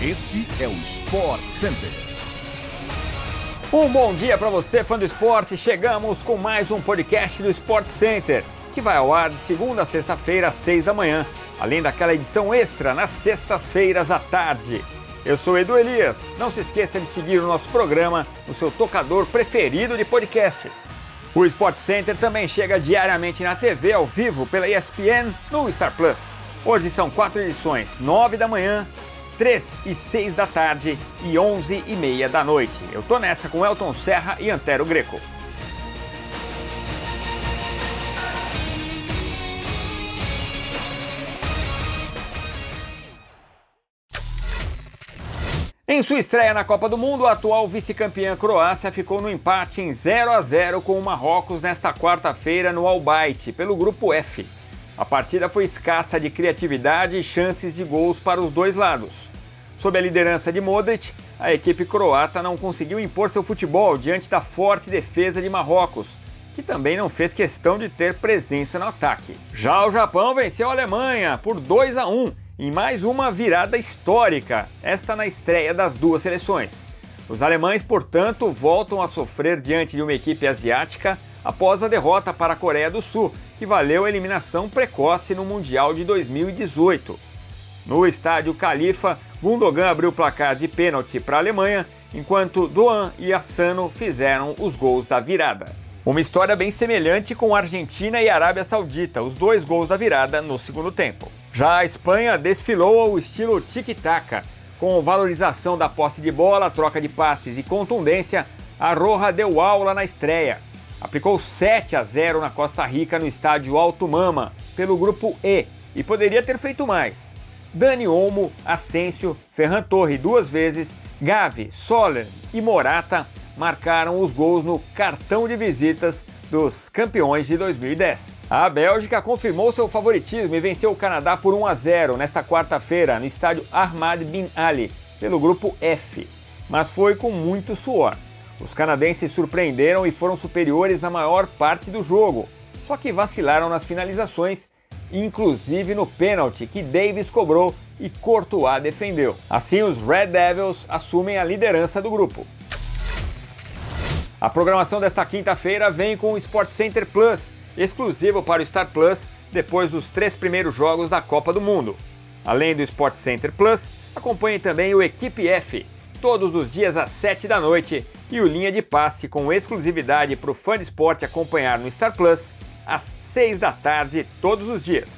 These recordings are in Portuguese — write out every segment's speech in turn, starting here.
Este é o Sport Center. Um bom dia para você, fã do esporte. Chegamos com mais um podcast do Sport Center, que vai ao ar de segunda a sexta-feira às seis da manhã, além daquela edição extra nas sextas-feiras à tarde. Eu sou Edu Elias. Não se esqueça de seguir o nosso programa no seu tocador preferido de podcasts. O Sport Center também chega diariamente na TV ao vivo pela ESPN no Star Plus. Hoje são quatro edições: nove da manhã, 3 e 6 da tarde e 11 e meia da noite. Eu tô nessa com Elton Serra e Antero Greco. Em sua estreia na Copa do Mundo, a atual vice-campeã Croácia ficou no empate em 0 a 0 com o Marrocos nesta quarta-feira no Albaite, pelo grupo F. A partida foi escassa de criatividade e chances de gols para os dois lados. Sob a liderança de Modric, a equipe croata não conseguiu impor seu futebol diante da forte defesa de Marrocos, que também não fez questão de ter presença no ataque. Já o Japão venceu a Alemanha por 2 a 1 em mais uma virada histórica, esta na estreia das duas seleções. Os alemães, portanto, voltam a sofrer diante de uma equipe asiática após a derrota para a Coreia do Sul, que valeu a eliminação precoce no Mundial de 2018. No estádio Califa, Gundogan abriu o placar de pênalti para a Alemanha, enquanto Doan e Assano fizeram os gols da virada. Uma história bem semelhante com Argentina e Arábia Saudita, os dois gols da virada no segundo tempo. Já a Espanha desfilou ao estilo tic-tac, com valorização da posse de bola, troca de passes e contundência, a Roja deu aula na estreia. Aplicou 7 a 0 na Costa Rica no estádio Alto Mama, pelo grupo E, e poderia ter feito mais. Dani Olmo, Asensio, Ferran Torre duas vezes, Gavi, Soler e Morata marcaram os gols no cartão de visitas dos campeões de 2010. A Bélgica confirmou seu favoritismo e venceu o Canadá por 1 a 0 nesta quarta-feira no estádio Ahmad Bin Ali, pelo grupo F, mas foi com muito suor. Os canadenses surpreenderam e foram superiores na maior parte do jogo, só que vacilaram nas finalizações inclusive no pênalti que Davis cobrou e Courtois defendeu. Assim, os Red Devils assumem a liderança do grupo. A programação desta quinta-feira vem com o Sport Center Plus, exclusivo para o Star Plus, depois dos três primeiros jogos da Copa do Mundo. Além do Sport Center Plus, acompanhe também o Equipe F, todos os dias às 7 da noite, e o Linha de Passe com exclusividade para o fã de esporte acompanhar no Star Plus às 6 da tarde, todos os dias.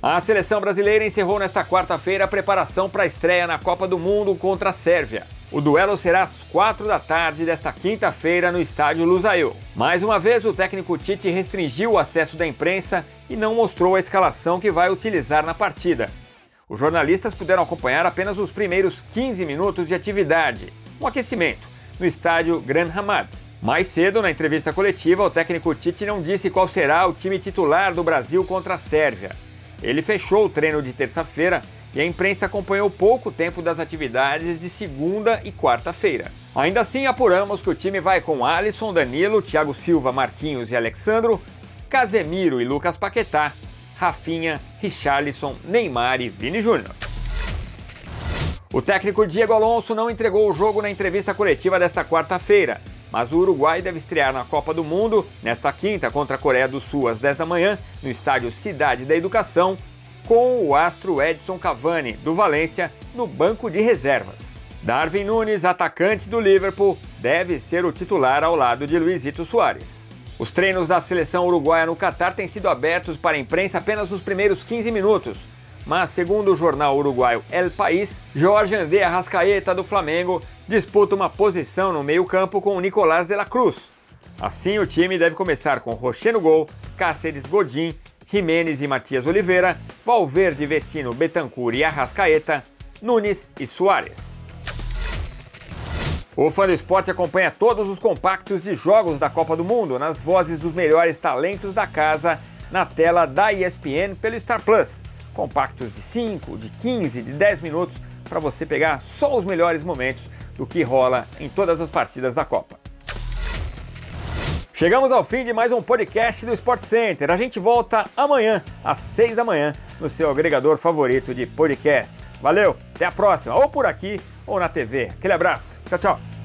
A seleção brasileira encerrou nesta quarta-feira a preparação para a estreia na Copa do Mundo contra a Sérvia. O duelo será às 4 da tarde desta quinta-feira no estádio Lusail. Mais uma vez, o técnico Tite restringiu o acesso da imprensa e não mostrou a escalação que vai utilizar na partida. Os jornalistas puderam acompanhar apenas os primeiros 15 minutos de atividade, um aquecimento, no estádio Gran Hamad. Mais cedo, na entrevista coletiva, o técnico Tite não disse qual será o time titular do Brasil contra a Sérvia. Ele fechou o treino de terça-feira e a imprensa acompanhou pouco tempo das atividades de segunda e quarta-feira. Ainda assim, apuramos que o time vai com Alisson, Danilo, Thiago Silva, Marquinhos e Alexandro, Casemiro e Lucas Paquetá, Rafinha, Richarlison, Neymar e Vini Júnior. O técnico Diego Alonso não entregou o jogo na entrevista coletiva desta quarta-feira mas o Uruguai deve estrear na Copa do Mundo nesta quinta contra a Coreia do Sul às 10 da manhã, no estádio Cidade da Educação, com o astro Edson Cavani, do Valência, no banco de reservas. Darwin Nunes, atacante do Liverpool, deve ser o titular ao lado de Luizito Soares. Os treinos da seleção uruguaia no Catar têm sido abertos para a imprensa apenas nos primeiros 15 minutos, mas segundo o jornal uruguaio El País, Jorge André Arrascaeta do Flamengo disputa uma posição no meio-campo com o Nicolás de la Cruz. Assim, o time deve começar com Rocher no gol, Cáceres Godin, Jimenez e Matias Oliveira, Valverde, Vecino, Betancourt e Arrascaeta, Nunes e Soares. O Fã do Esporte acompanha todos os compactos de jogos da Copa do Mundo nas vozes dos melhores talentos da casa na tela da ESPN pelo Star Plus compactos de 5, de 15, de 10 minutos para você pegar só os melhores momentos do que rola em todas as partidas da Copa. Chegamos ao fim de mais um podcast do Sport Center. A gente volta amanhã, às 6 da manhã, no seu agregador favorito de podcasts. Valeu, até a próxima, ou por aqui ou na TV. Aquele abraço, tchau, tchau.